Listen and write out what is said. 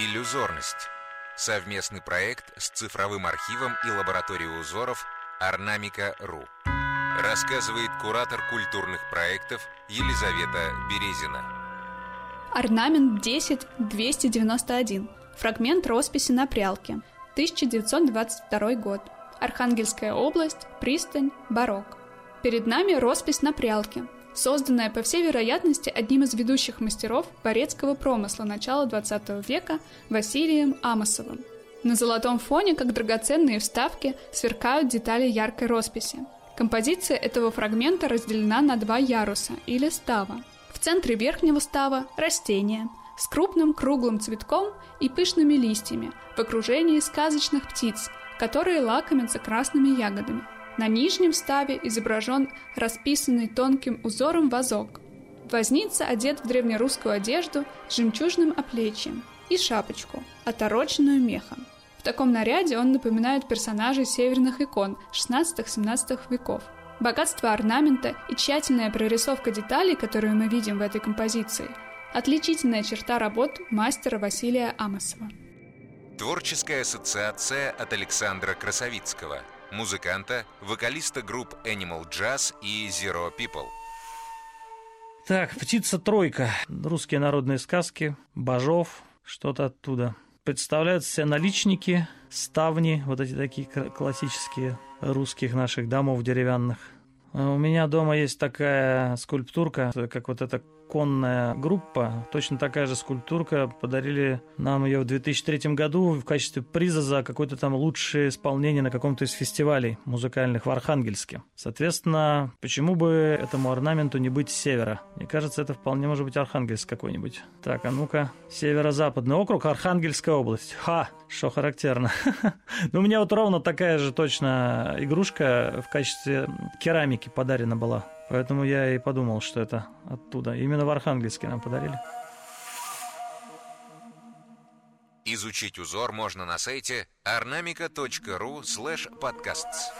Иллюзорность. Совместный проект с цифровым архивом и лабораторией узоров Орнамика.ру. Рассказывает куратор культурных проектов Елизавета Березина. Орнамент 10-291. Фрагмент росписи на прялке. 1922 год. Архангельская область, пристань, барок. Перед нами роспись на прялке, созданная, по всей вероятности, одним из ведущих мастеров порецкого промысла начала XX века Василием Амосовым. На золотом фоне, как драгоценные вставки, сверкают детали яркой росписи. Композиция этого фрагмента разделена на два яруса или става. В центре верхнего става – растение с крупным круглым цветком и пышными листьями в окружении сказочных птиц, которые лакомятся красными ягодами – на нижнем ставе изображен расписанный тонким узором вазок. Возница одет в древнерусскую одежду с жемчужным оплечьем и шапочку, отороченную мехом. В таком наряде он напоминает персонажей северных икон 16-17 веков. Богатство орнамента и тщательная прорисовка деталей, которые мы видим в этой композиции, отличительная черта работ мастера Василия Амосова. Творческая ассоциация от Александра Красовицкого – музыканта, вокалиста групп Animal Jazz и Zero People. Так, «Птица-тройка». Русские народные сказки, Бажов, что-то оттуда. Представляют себя наличники, ставни, вот эти такие классические русских наших домов деревянных. А у меня дома есть такая скульптурка, как вот эта конная группа, точно такая же скульптурка, подарили нам ее в 2003 году в качестве приза за какое-то там лучшее исполнение на каком-то из фестивалей музыкальных в Архангельске. Соответственно, почему бы этому орнаменту не быть севера? Мне кажется, это вполне может быть Архангельск какой-нибудь. Так, а ну-ка, северо-западный округ, Архангельская область. Ха, что характерно. Ну, у меня вот ровно такая же точно игрушка в качестве керамики подарена была Поэтому я и подумал, что это оттуда. Именно в Архангельске нам подарили. Изучить узор можно на сайте ornamica.ru slash podcasts.